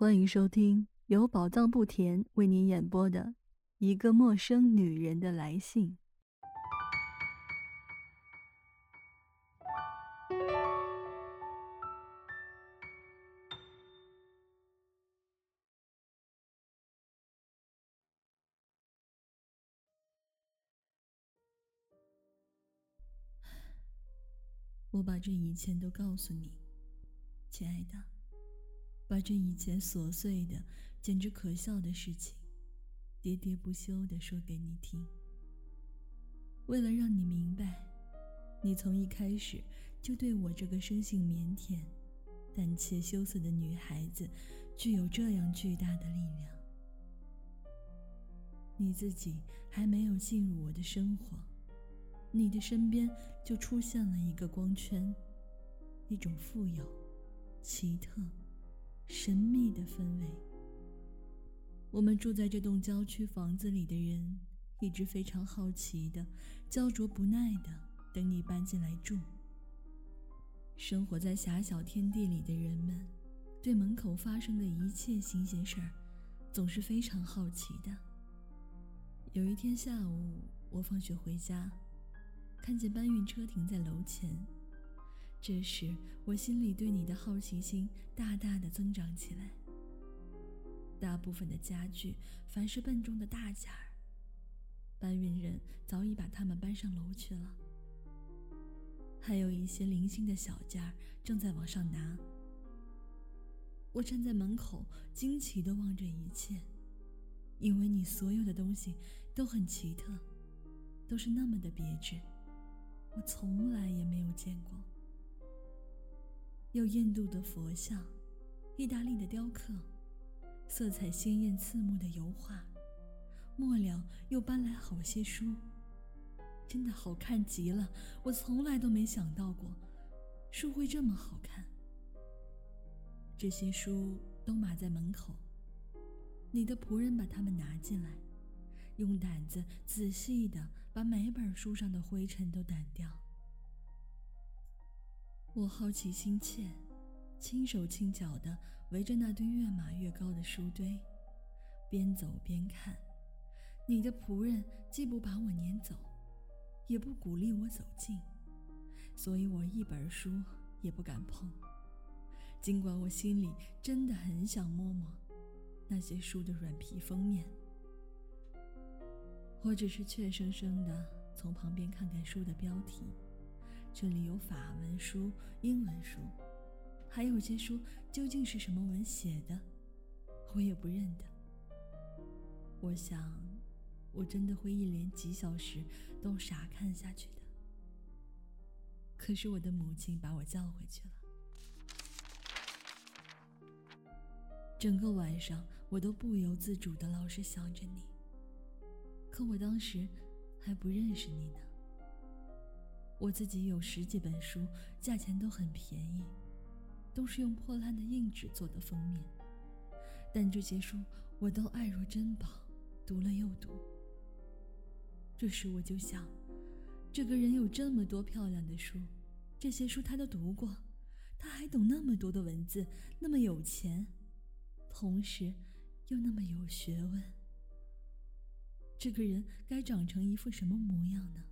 欢迎收听由宝藏不甜为您演播的《一个陌生女人的来信》。我把这一切都告诉你，亲爱的。把这以前琐碎的、简直可笑的事情，喋喋不休地说给你听。为了让你明白，你从一开始就对我这个生性腼腆、胆怯羞涩的女孩子，具有这样巨大的力量。你自己还没有进入我的生活，你的身边就出现了一个光圈，一种富有、奇特。神秘的氛围。我们住在这栋郊区房子里的人，一直非常好奇的、焦灼不耐的等你搬进来住。生活在狭小天地里的人们，对门口发生的一切新鲜事儿，总是非常好奇的。有一天下午，我放学回家，看见搬运车停在楼前。这时，我心里对你的好奇心大大的增长起来。大部分的家具，凡是笨重的大件儿，搬运人早已把它们搬上楼去了。还有一些零星的小件儿正在往上拿。我站在门口，惊奇的望着一切，因为你所有的东西都很奇特，都是那么的别致，我从来也没有见过。有印度的佛像，意大利的雕刻，色彩鲜艳刺目的油画，末了又搬来好些书，真的好看极了。我从来都没想到过，书会这么好看。这些书都码在门口，你的仆人把它们拿进来，用掸子仔细的把每本书上的灰尘都掸掉。我好奇心切，轻手轻脚地围着那堆越码越高的书堆，边走边看。你的仆人既不把我撵走，也不鼓励我走近，所以我一本书也不敢碰。尽管我心里真的很想摸摸那些书的软皮封面，我只是怯生生地从旁边看看书的标题。这里有法文书、英文书，还有些书究竟是什么文写的，我也不认得。我想，我真的会一连几小时都傻看下去的。可是我的母亲把我叫回去了。整个晚上，我都不由自主的老是想着你。可我当时还不认识你呢。我自己有十几本书，价钱都很便宜，都是用破烂的硬纸做的封面，但这些书我都爱若珍宝，读了又读。这时我就想，这个人有这么多漂亮的书，这些书他都读过，他还懂那么多的文字，那么有钱，同时又那么有学问，这个人该长成一副什么模样呢？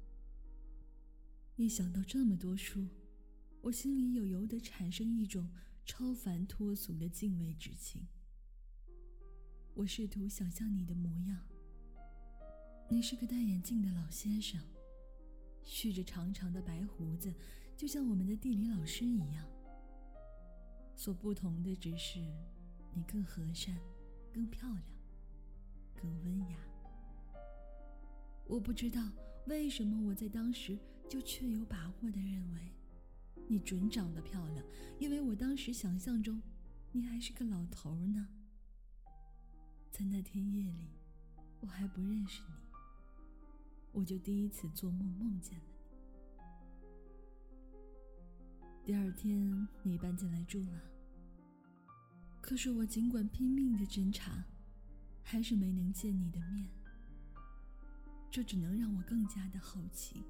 一想到这么多书，我心里有由得产生一种超凡脱俗的敬畏之情。我试图想象你的模样。你是个戴眼镜的老先生，蓄着长长的白胡子，就像我们的地理老师一样。所不同的只是，你更和善，更漂亮，更温雅。我不知道为什么我在当时就确有把握的认为，你准长得漂亮，因为我当时想象中，你还是个老头呢。在那天夜里，我还不认识你，我就第一次做梦梦见了你。第二天你搬进来住了，可是我尽管拼命的侦查，还是没能见你的面。这只能让我更加的好奇。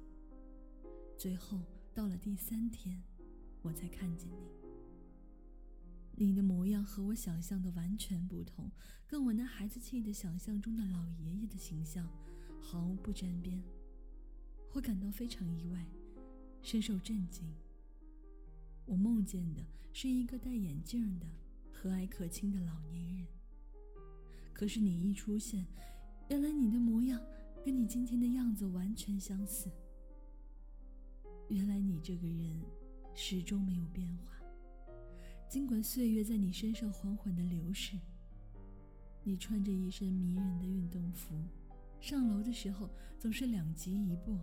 最后到了第三天，我才看见你。你的模样和我想象的完全不同，跟我那孩子气的想象中的老爷爷的形象毫不沾边。我感到非常意外，深受震惊。我梦见的是一个戴眼镜的、和蔼可亲的老年人。可是你一出现，原来你的模样跟你今天的样子完全相似。原来你这个人始终没有变化。尽管岁月在你身上缓缓的流逝，你穿着一身迷人的运动服，上楼的时候总是两极一步，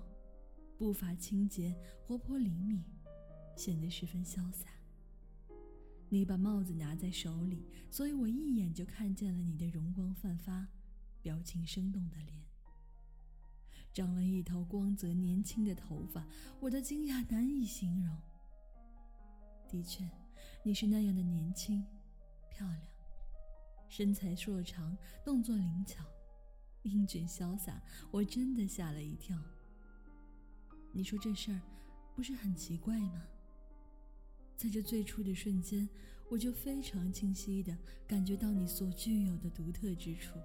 步伐清洁、活泼灵敏，显得十分潇洒。你把帽子拿在手里，所以我一眼就看见了你的容光焕发、表情生动的脸。长了一头光泽年轻的头发，我的惊讶难以形容。的确。你是那样的年轻、漂亮，身材硕长，动作灵巧，英俊潇洒，我真的吓了一跳。你说这事儿不是很奇怪吗？在这最初的瞬间，我就非常清晰地感觉到你所具有的独特之处。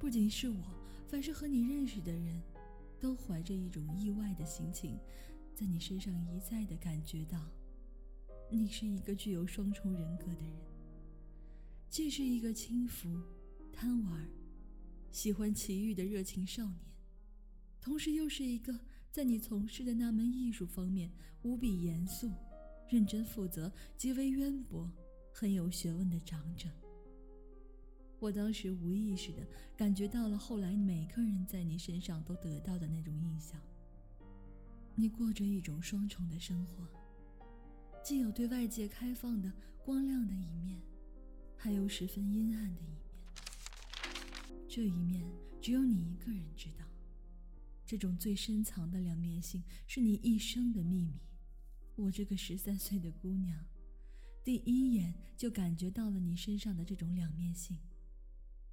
不仅是我，凡是和你认识的人，都怀着一种意外的心情，在你身上一再地感觉到。你是一个具有双重人格的人，既是一个轻浮、贪玩、喜欢奇遇的热情少年，同时又是一个在你从事的那门艺术方面无比严肃、认真负责、极为渊博、很有学问的长者。我当时无意识的感觉到了后来每个人在你身上都得到的那种印象。你过着一种双重的生活。既有对外界开放的光亮的一面，还有十分阴暗的一面。这一面只有你一个人知道。这种最深藏的两面性是你一生的秘密。我这个十三岁的姑娘，第一眼就感觉到了你身上的这种两面性，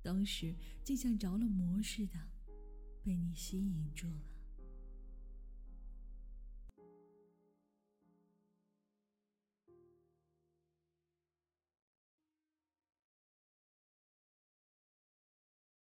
当时竟像着了魔似的，被你吸引住了。